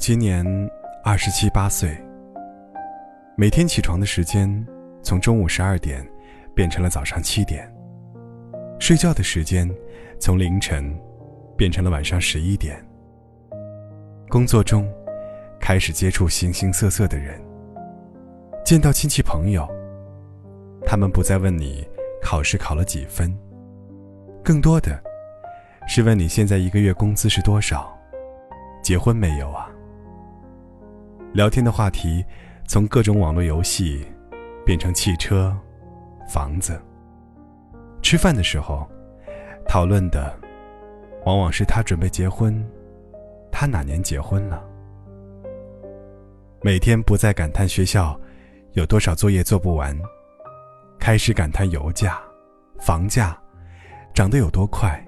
今年二十七八岁，每天起床的时间从中午十二点变成了早上七点，睡觉的时间从凌晨变成了晚上十一点。工作中开始接触形形色色的人，见到亲戚朋友，他们不再问你考试考了几分，更多的是问你现在一个月工资是多少。结婚没有啊？聊天的话题从各种网络游戏变成汽车、房子。吃饭的时候，讨论的往往是他准备结婚，他哪年结婚了。每天不再感叹学校有多少作业做不完，开始感叹油价、房价涨得有多快，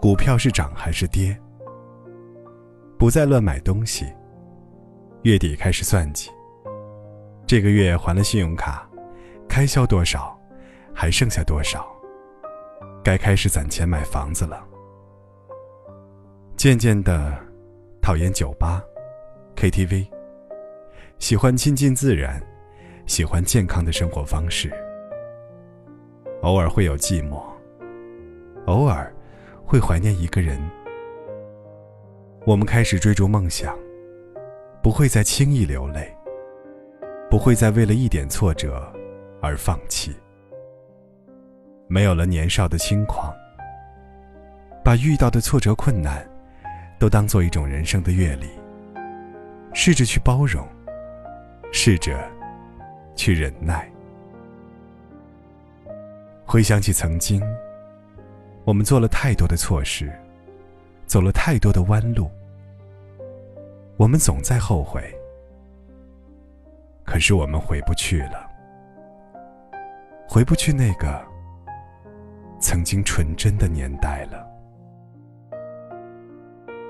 股票是涨还是跌。不再乱买东西。月底开始算计。这个月还了信用卡，开销多少，还剩下多少？该开始攒钱买房子了。渐渐的，讨厌酒吧、KTV，喜欢亲近自然，喜欢健康的生活方式。偶尔会有寂寞，偶尔会怀念一个人。我们开始追逐梦想，不会再轻易流泪，不会再为了一点挫折而放弃。没有了年少的轻狂，把遇到的挫折困难都当做一种人生的阅历，试着去包容，试着去忍耐。回想起曾经，我们做了太多的错事。走了太多的弯路，我们总在后悔。可是我们回不去了，回不去那个曾经纯真的年代了。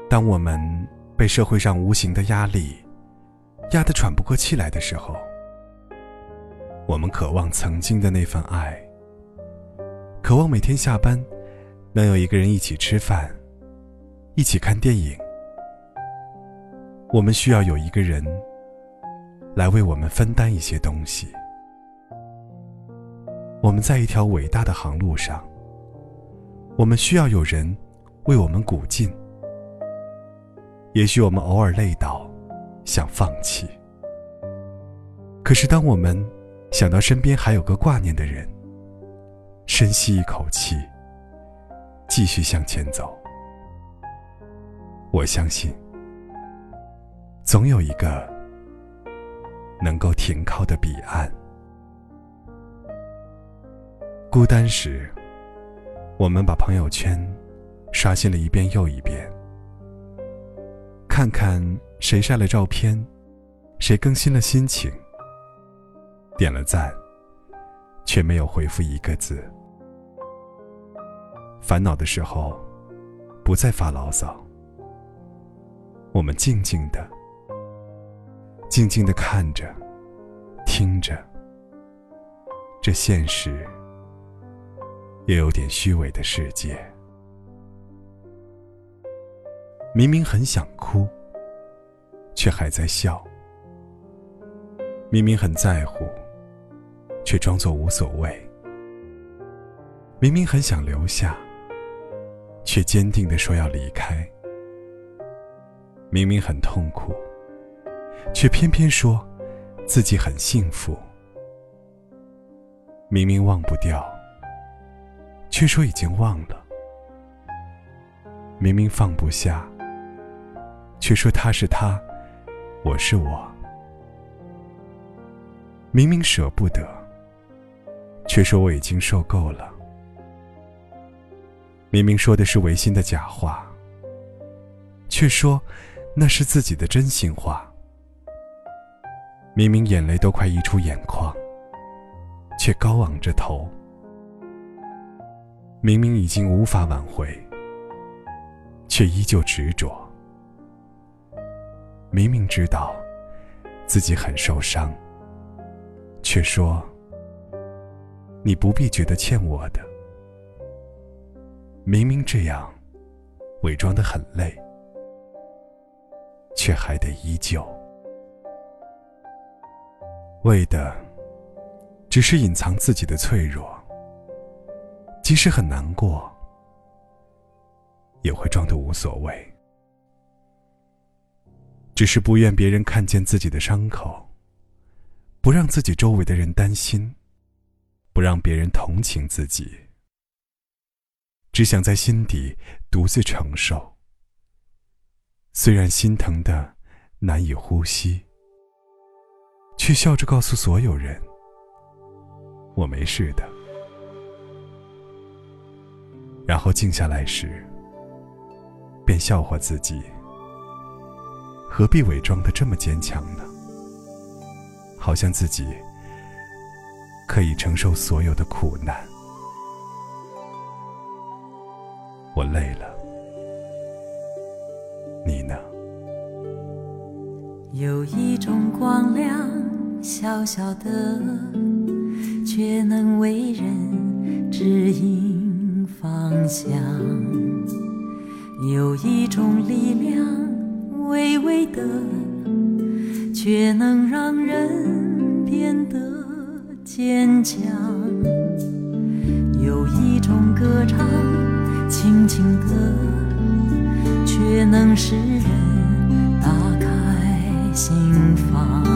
当我们被社会上无形的压力压得喘不过气来的时候，我们渴望曾经的那份爱，渴望每天下班能有一个人一起吃饭。一起看电影，我们需要有一个人来为我们分担一些东西。我们在一条伟大的航路上，我们需要有人为我们鼓劲。也许我们偶尔累倒，想放弃，可是当我们想到身边还有个挂念的人，深吸一口气，继续向前走。我相信，总有一个能够停靠的彼岸。孤单时，我们把朋友圈刷新了一遍又一遍，看看谁晒了照片，谁更新了心情，点了赞，却没有回复一个字。烦恼的时候，不再发牢骚。我们静静的、静静的看着、听着，这现实也有点虚伪的世界。明明很想哭，却还在笑；明明很在乎，却装作无所谓；明明很想留下，却坚定的说要离开。明明很痛苦，却偏偏说自己很幸福。明明忘不掉，却说已经忘了。明明放不下，却说他是他，我是我。明明舍不得，却说我已经受够了。明明说的是违心的假话，却说。那是自己的真心话。明明眼泪都快溢出眼眶，却高昂着头。明明已经无法挽回，却依旧执着。明明知道自己很受伤，却说：“你不必觉得欠我的。”明明这样，伪装的很累。却还得依旧。为的，只是隐藏自己的脆弱，即使很难过，也会装得无所谓。只是不愿别人看见自己的伤口，不让自己周围的人担心，不让别人同情自己，只想在心底独自承受。虽然心疼的难以呼吸，却笑着告诉所有人：“我没事的。”然后静下来时，便笑话自己。何必伪装的这么坚强呢？好像自己可以承受所有的苦难。我累了，你呢？有一种光亮，小小的，却能为人指引方向。有一种力量。微微的，却能让人变得坚强。有一种歌唱，轻轻的，却能使人打开心房。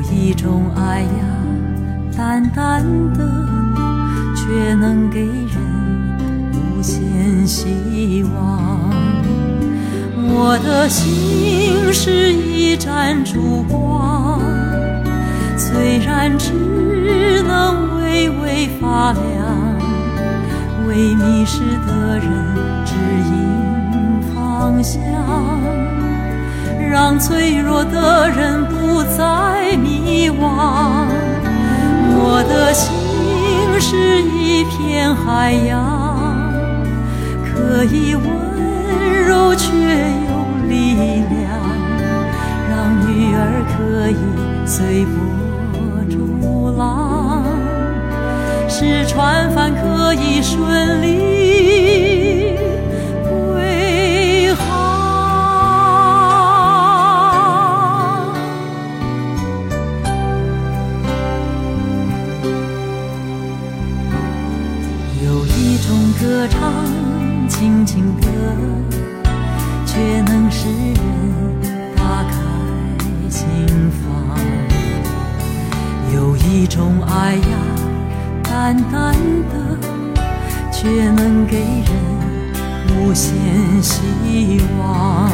有一种爱呀，淡淡的，却能给人无限希望。我的心是一盏烛光，虽然只能微微发亮，为迷失的人指引方向，让脆弱的人不再迷惘。我的心是一片海洋，可以温柔却。力量，让鱼儿可以随波逐浪，使船帆可以顺利爱呀，淡淡的，却能给人无限希望。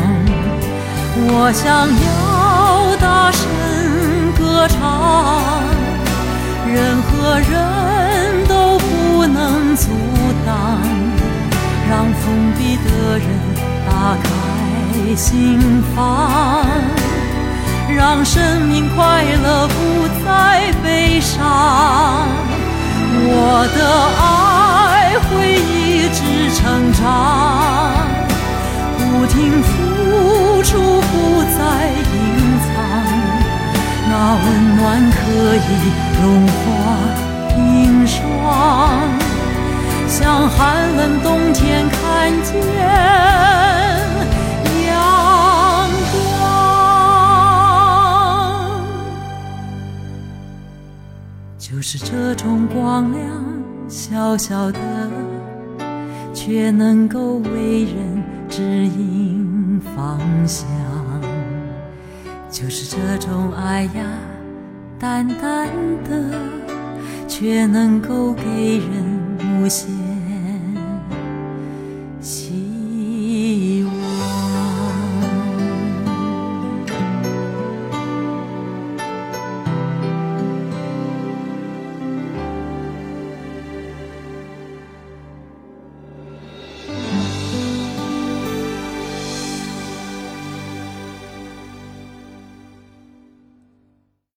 我想要大声歌唱，任何人都不能阻挡，让封闭的人。打开心房，让生命快乐不再悲伤。我的爱会一直成长，不停付出，不再隐藏。那温暖可以融化冰霜，像寒冷冬天看见。就是这种光亮，小小的，却能够为人指引方向。就是这种爱呀，淡淡的，却能够给人无限。